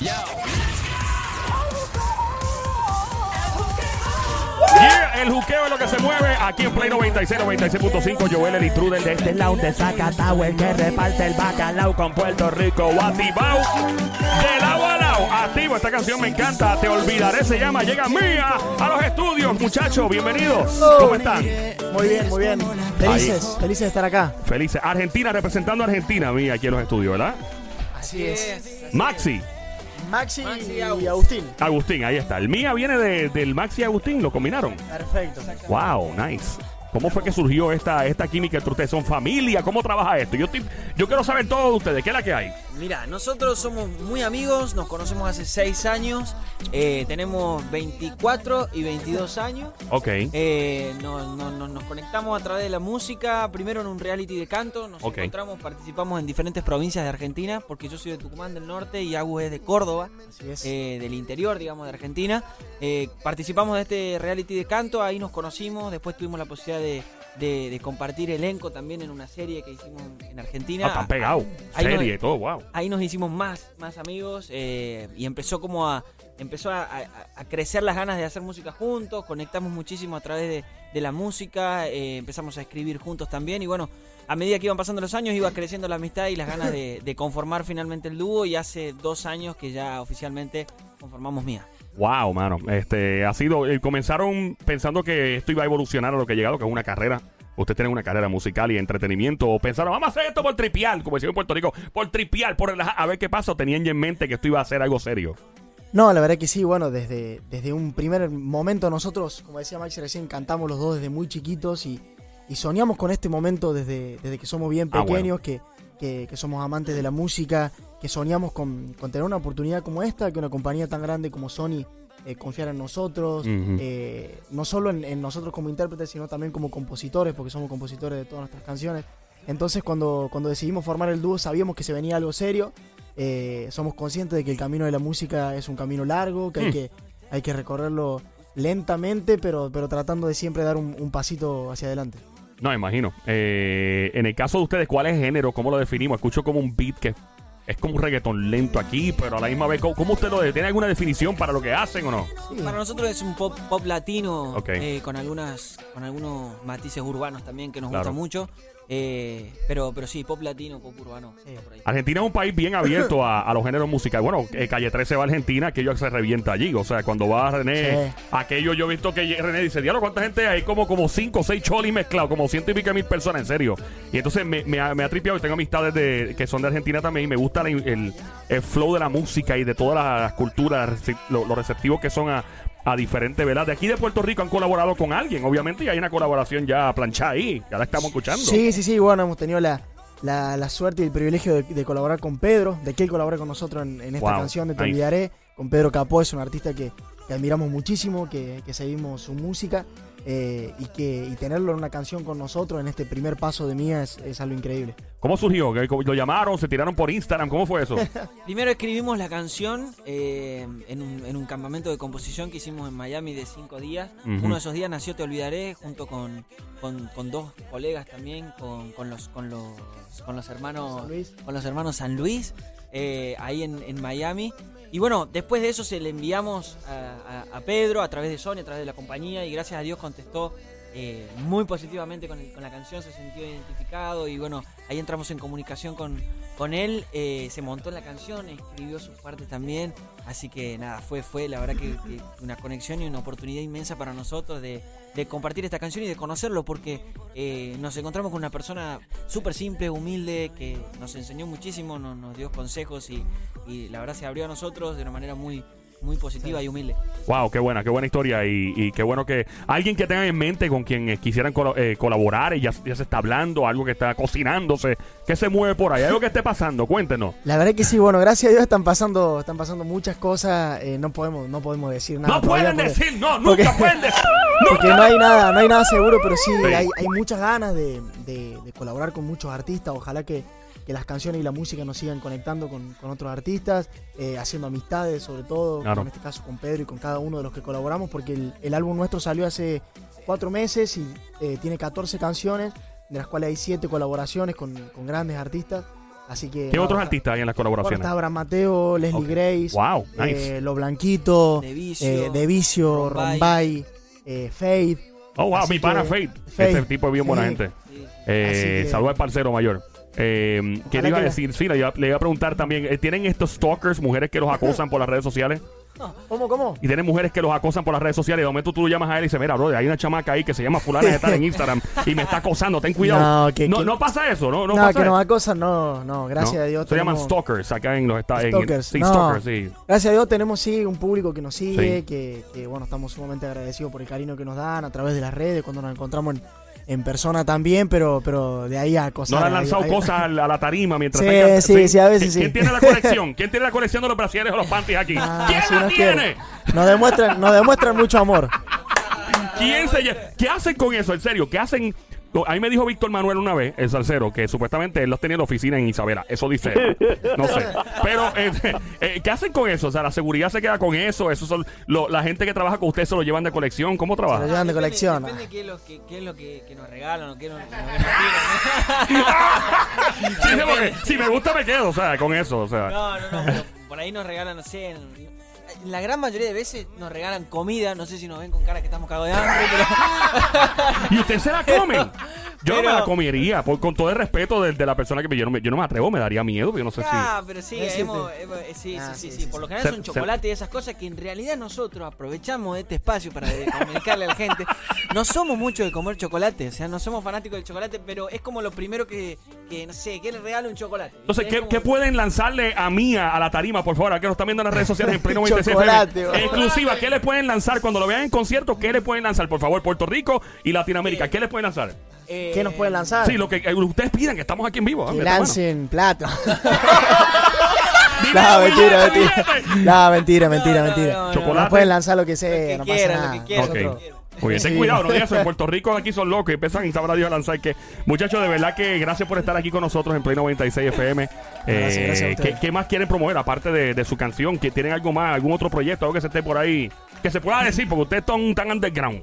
Yeah, el juqueo es lo que se mueve aquí en Play 96, 96.5. Joel el intruder de este lado de Zacatau, el que reparte el bacalao con Puerto Rico. Guatibao, de lado a lado. Activo, esta canción me encanta. Te olvidaré, se llama Llega Mía a los estudios. Muchachos, bienvenidos. ¿Cómo están? Muy bien, muy bien. Felices, felices de estar acá. Felices. Argentina representando a Argentina, Mía, aquí en los estudios, ¿verdad? Así es. Maxi. Maxi, Maxi y y Agus. Agustín. Agustín, ahí está. El Mía viene de- del Maxi y Agustín, lo combinaron. Perfecto. Wow, nice. ¿Cómo fue que surgió esta, esta química entre ustedes? ¿Son familia? ¿Cómo trabaja esto? Yo, estoy- yo quiero saber todo de ustedes. ¿Qué es la que hay? Mira, nosotros somos muy amigos, nos conocemos hace 6 años, eh, tenemos 24 y 22 años. Ok. Eh, no- no- no- nos conectamos a través de la música, primero en un reality de canto, nos encontramos, participamos en diferentes provincias de Argentina, porque yo soy de Tucumán del Norte y Agus es de Córdoba, Así es. eh, del interior, digamos, de Argentina. Eh, participamos de este reality de canto, ahí nos conocimos, después tuvimos la posibilidad de, de- de compartir elenco también en una serie que hicimos en Argentina. Ah, están pegados. Ahí Serie y todo, wow. ahí nos hicimos más, más amigos eh, y empezó como a empezó a, a- a crecer las ganas de hacer música juntos, conectamos muchísimo a través de, de la música, eh, empezamos a escribir juntos también y bueno, a medida que iban pasando los años iba creciendo la amistad y las ganas de, de conformar finalmente el dúo y hace dos años que ya oficialmente conformamos Mía. Wow, mano. Este, ha sido. eh, comenzaron pensando que esto iba a evolucionar a lo que ha llegado, que es una carrera. Ustedes tienen una carrera musical y entretenimiento. O pensaron, vamos a hacer esto por tripial, como decimos en Puerto Rico, por tripial, por relajar, a ver qué pasa. Tenían ya en mente que esto iba a ser algo serio. No, la verdad que sí, bueno, desde, desde un primer momento nosotros, como decía Maxi recién, cantamos los dos desde muy chiquitos y, y soñamos con este momento desde, desde que somos bien Ah, pequeños, que, que- que somos amantes de la música, que soñamos con, con tener una oportunidad como esta, que una compañía tan grande como Sony eh, confiara en nosotros, eh, no solo en, en nosotros como intérpretes, sino también como compositores, porque somos compositores de todas nuestras canciones. Entonces cuando, cuando decidimos formar el dúo sabíamos que se venía algo serio, eh, somos conscientes de que el camino de la música es un camino largo, que hay, Mm. que, hay que recorrerlo lentamente, pero, pero tratando de siempre dar un, un pasito hacia adelante. No, imagino. Eh, en el caso de ustedes, ¿cuál es el género? ¿Cómo lo definimos? Escucho como un beat que es como un reggaetón lento aquí, pero a la misma vez, ¿cómo, cómo usted lo ¿Tiene alguna definición para lo que hacen o no? Sí. Para nosotros es un pop, pop latino eh, con algunas con algunos matices urbanos también que nos Claro. gusta mucho. Eh, pero, pero sí, pop latino, pop urbano. Sí. por ahí. Argentina es un país bien abierto a, a los géneros musicales. Bueno, eh, Calle 13 va a Argentina, aquello se revienta allí. O sea, cuando va René, Sí. aquello yo he visto que René dice, diablo, ¿cuánta gente hay? Como como cinco o seis cholis mezclados, como ciento y pico mil personas, en serio. Y entonces me, me ha, me ha tripeado y tengo amistades de, que son de Argentina también y me gusta la- el, el flow de la música y de todas las culturas, lo, lo receptivos que son a, a diferentes, ¿verdad? De aquí de Puerto Rico han colaborado con alguien, obviamente, y hay una colaboración ya planchada ahí, ya la estamos escuchando. Sí, sí, sí, bueno, hemos tenido la, la, la suerte y el privilegio de, de colaborar con Pedro, de que él colabore con nosotros en, en esta Wow, canción de Te nice. Olvidaré. Con Pedro Capó es un artista que, que admiramos muchísimo, que, que seguimos su música eh, y que y tenerlo en una canción con nosotros en este primer paso de Mía es, es algo increíble. ¿Cómo surgió? ¿Que- ¿Lo llamaron? ¿Se tiraron por Instagram? ¿Cómo fue eso? Primero escribimos la canción eh, en, un, en un campamento de composición que hicimos en Miami de cinco días. Uno de esos días nació Te Olvidaré junto con, con, con dos colegas también, con, con los, con, los, con los hermanos San Luis. con los hermanos San Luis, eh, ahí en, en Miami. Y bueno, después de eso se le enviamos a, a- a Pedro a través de Sony, a través de la compañía, y gracias a Dios contestó eh, muy positivamente con, el- con la canción, se sintió identificado y bueno, ahí entramos en comunicación con, con él, eh, se montó en la canción, escribió sus partes también, así que nada, fue, fue la verdad que, una conexión y una oportunidad inmensa para nosotros de, de compartir esta canción y de conocerlo, porque eh, nos encontramos con una persona súper simple, humilde, que nos enseñó muchísimo, nos, nos dio consejos y, y la verdad se abrió a nosotros de una manera muy, muy positiva y humilde. Wow, qué buena, qué buena historia y, y qué bueno que alguien que tengan en mente con quien eh, quisieran colo- eh, colaborar y ya, ya se está hablando, algo que está cocinándose, que se mueve por ahí, algo que esté pasando, cuéntenos. La verdad que sí, bueno, gracias a Dios están pasando, están pasando muchas cosas, eh, no podemos, no podemos decir nada. no pueden porque- decir, no, porque- nunca pueden decir. Porque no hay nada, no hay nada seguro, pero sí, Sí. Hay, hay muchas ganas de, de- de colaborar con muchos artistas. Ojalá que, que las canciones y la música nos sigan conectando con, con otros artistas, eh, haciendo amistades, sobre todo, Claro. en este caso con Pedro y con cada uno de los que colaboramos, porque el, el álbum nuestro salió hace cuatro meses y eh, tiene 14 canciones, de las cuales hay 7 colaboraciones con, con grandes artistas. Así que. ¿Qué otros artistas hay en las Bueno, colaboraciones? está Abraham Mateo, Leslie. Grace. Wow, nice. eh, Lo Blanquito. De Vicio, eh, De Vicio, Rombay. Rombay. eh, Faith. oh, wow, así mi pana Faith. Faith, Ese tipo es bien buena sí. gente. Sí. Eh, Así que- Saludos al parcero mayor. Eh, ¿Qué le iba a decir? Sí, le iba, le iba a preguntar también. eh, ¿Tienen estos stalkers, mujeres que los acosan por las redes sociales? ¿Cómo, cómo? Y tienen mujeres que los acosan por las redes sociales. Y de momento tú lo llamas a él y dices, mira, bro, hay una chamaca ahí que se llama fulana de tal en Instagram y me está acosando, ten cuidado. No, que- no, que- no pasa eso, no, no, No, pasa que eso. nos acosan, no, no, gracias ¿No? a Dios. Se llaman stalkers acá en los Estados Stalkers, Sí, stalkers, sí. Gracias a Dios tenemos sí un público que nos sigue, Sí. que, que, bueno, estamos sumamente agradecidos por el cariño que nos dan a través de las redes, cuando nos encontramos en, en persona también, pero, pero de ahí a acosar. No le han lanzado ahí- cosas a la, a la tarima mientras Sí, están sí, sí, a veces ¿Quién sí. tiene la colección? ¿Quién tiene la colección de los brasieres o los panties aquí? Ah, ¿Quién sí la nos tiene? quiere. Nos demuestran, nos demuestran mucho amor. ¿Quién se ¿Qué hacen con eso? En serio, ¿qué hacen? A mí me dijo Víctor Manuel una vez, el salsero, que supuestamente él los tenía en la oficina en Isabela. Eso dice él. No sé. Pero, eh, eh, ¿qué hacen con eso? O sea, la seguridad se queda con eso. Eso son lo- la gente que trabaja con ustedes se lo llevan de colección. ¿Cómo Se lo trabaja? llevan de Depende- colección. Depende qué es lo que, qué es lo que, que nos regalan o qué, no- lo que nos tiran. Sí, si me gusta me quedo, o sea, con eso, o sea. No, no, no, pero por ahí nos regalan, no sé. La gran mayoría de veces nos regalan comida. No sé si nos ven con cara que estamos cagados de hambre, pero. Y ustedes se la comen. Yo no me la comería, por- con todo el respeto de, de la persona que me yo no me, yo no me atrevo, me daría miedo, porque yo no sé si. Ah, pero sí, Es hemos, eh, sí, Ah, sí, sí, sí, sí, sí, Por lo general Se- son se- chocolate y esas cosas que en realidad nosotros aprovechamos de este espacio para comunicarle a la gente. No somos mucho de comer chocolate, o sea, no somos fanáticos del chocolate, pero es como lo primero que, que no sé, que le regalo un chocolate. Entonces, Es ¿qué, como- qué pueden lanzarle a Mía a la tarima, por favor? A que nos están viendo en las redes sociales en pleno 96 Chocolate, FM. bro. Exclusiva, ¿qué le pueden lanzar cuando lo vean en concierto? ¿Qué le pueden lanzar, por favor? Puerto Rico y Latinoamérica, ¿qué le pueden lanzar? Eh, ¿Qué nos pueden lanzar? Sí, lo que eh, ustedes pidan, que estamos aquí en vivo. Que lancen plata. Dinero, No, mentira, mentira. No, mentira, mentira, no, mentira. no, no. Chocolate. Nos pueden lanzar lo que Lo sea, que no pasa quieran, nada. lo que quieran. Ok. lo que quieran. Muy bien, ten Sí. cuidado, no digas eso. En Puerto Rico aquí son locos y empiezan y sabrá Dios a lanzar que. Muchachos, de verdad que gracias por estar aquí con nosotros en Play 96 FM. Eh, Gracias, gracias a ¿qué, más quieren promover aparte de, de su canción? ¿Que ¿Tienen algo más, algún otro proyecto, algo que se esté por ahí? Que se pueda decir, porque ustedes son tan underground.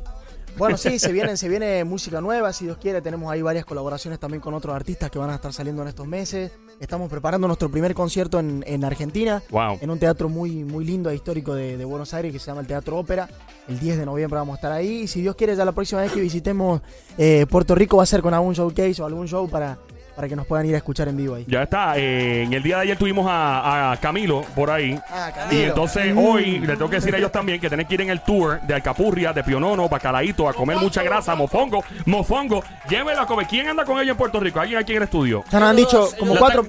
Bueno, sí, se viene, se viene música nueva, si Dios quiere. Tenemos ahí varias colaboraciones también con otros artistas que van a estar saliendo en estos meses. Estamos preparando nuestro primer concierto en, en Argentina, Wow. en un teatro muy, muy lindo e histórico de, de Buenos Aires que se llama el Teatro Ópera. El 10 de noviembre vamos a estar ahí. Y si Dios quiere, ya la próxima vez que visitemos eh, Puerto Rico va a ser con algún showcase o algún show para, para que nos puedan ir a escuchar en vivo ahí. Ya está. eh, en el día de ayer tuvimos a, a Camilo por ahí. Ah, Y entonces hoy le tengo que decir a ellos también que tienen que ir en el tour de Alcapurria, de Pionono, Bacalaíto, a comer mucha grasa, mofongo, mofongo. Llévelo a comer. ¿Quién anda con ellos en Puerto Rico? ¿Alguien aquí en el estudio? Ya nos han dicho como cuatro.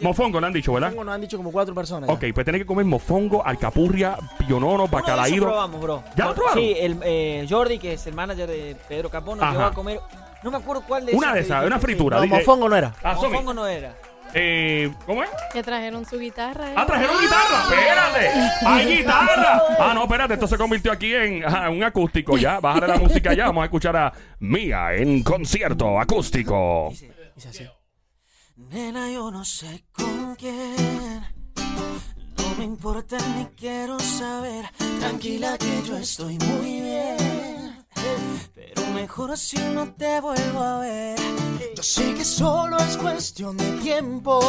Mofongo, le han dicho, ¿verdad? Nos han dicho como cuatro personas. ya. Ok, pues tienen que comer mofongo, alcapurria, pionono, Uno de esos bacalaído. probamos, bro. ¿Ya lo probaron? Sí, el, eh, Jordi, que es el manager de Pedro Capón, nos Ajá. llevó a comer. No me acuerdo cuál de Una de esas, una fritura. No, Dije- mofongo no era. Ah. Mofongo no era. Eh, ¿Cómo es? Que trajeron su guitarra. ¿eh? Ah, trajeron guitarra. Espérate. Hay guitarra. Ah, no, espérate. Esto se convirtió aquí en ajá, un acústico ya. Bájale la música ya. Vamos a escuchar a Mía en concierto acústico. Dice, Dice así. Nena, yo no sé con quién. No me importa ni quiero saber. Tranquila que yo estoy muy bien. Pero mejor si no te vuelvo a ver. Yo sé que solo es cuestión de tiempo.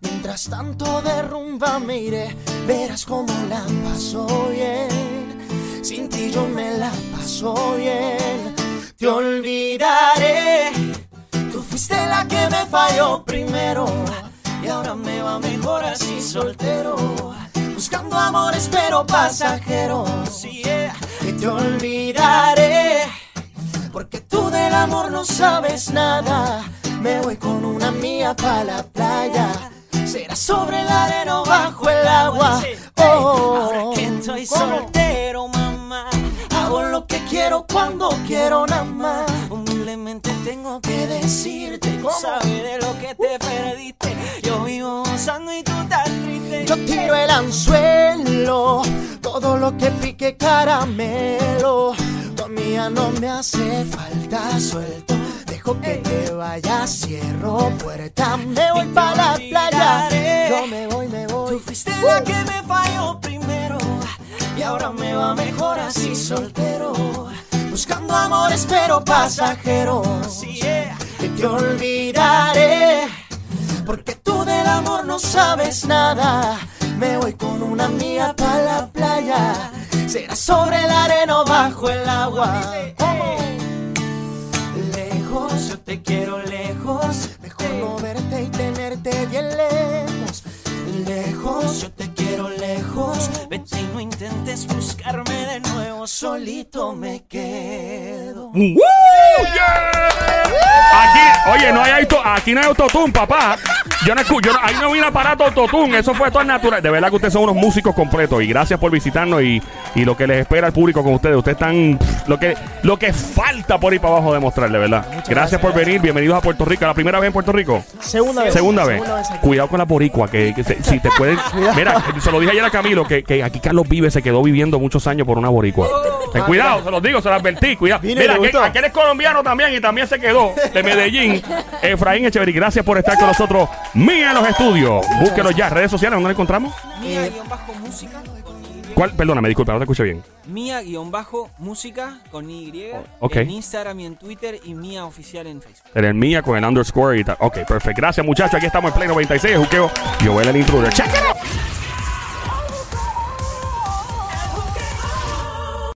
Mientras tanto de rumba me iré, verás cómo la paso bien. Sin ti yo me la paso bien. Te olvidaré. Tú fuiste la que me falló primero. Y ahora me va mejor así soltero. Buscando amores pero pasajeros. Te olvidaré. Porque tú del amor no sabes nada. Me voy con una mía para la playa. Será sobre la arena o bajo el agua. Oh, Ahora que estoy ¿cómo? soltero, mamá. Hago lo que quiero cuando quiero nada más. Humildemente tengo que ¿Qué decirte, tú sabes de lo que te perdiste. Yo vivo gozando y tú. Yo tiro el anzuelo, todo lo que pique caramelo. Tu mía no me hace falta suelto. Dejo que te vayas, cierro puerta, me voy para la playa. Yo me voy, me Tú voy. fuiste la que me falló primero y ahora me va mejor así soltero. Buscando amores pero pasajeros. Sí, yeah. Que te olvidaré. No sabes nada. Me voy con una amiga pa' la playa. Será sobre el arena o bajo el agua. Lejos, yo te quiero lejos. Mejor no verte y tenerte bien lejos. Lejos, yo te quiero lejos. Vete y no intentes buscarme de nuevo. Solito me quedo. ¡Woo! ¡Yeah! Aquí, oye, no hay auto, aquí no hay autotune, papá. Yo no escucho, yo no- ahí no vi un aparato autotune, eso fue todo natural. De verdad que ustedes son unos músicos completos y gracias por visitarnos y, y lo que les espera al público con ustedes. Ustedes están pff, lo que lo que falta por ir para abajo demostrar, de verdad. Gracias, por venir, bienvenidos a Puerto Rico. ¿La primera vez en Puerto Rico? Segunda vez. Segunda vez. Cuidado con la boricua, que, que se- si te pueden... Mira, se lo dije ayer a Camilo, que, que aquí Carlos Vive se quedó viviendo muchos años por una boricua. Ten cuidado, se los digo, se los advertí, cuidado. Mira, aquel, aquel es colombiano también y también se quedó de Medellín. Efraín Echeverry, gracias por estar con nosotros. Mía en los estudios. Búsquenos ya, redes sociales, ¿dónde lo encontramos? Mía-música con Y. ¿Cuál? Perdóname, disculpa, no te escuché bien. Mía-música con Y. ok. En Instagram y en Twitter y Mía Oficial en Facebook. En el Mía con el underscore y tal. Ok, perfecto. Gracias, muchachos. Aquí estamos en Play 96, Juqueo. Yo voy el intruder. Check it out.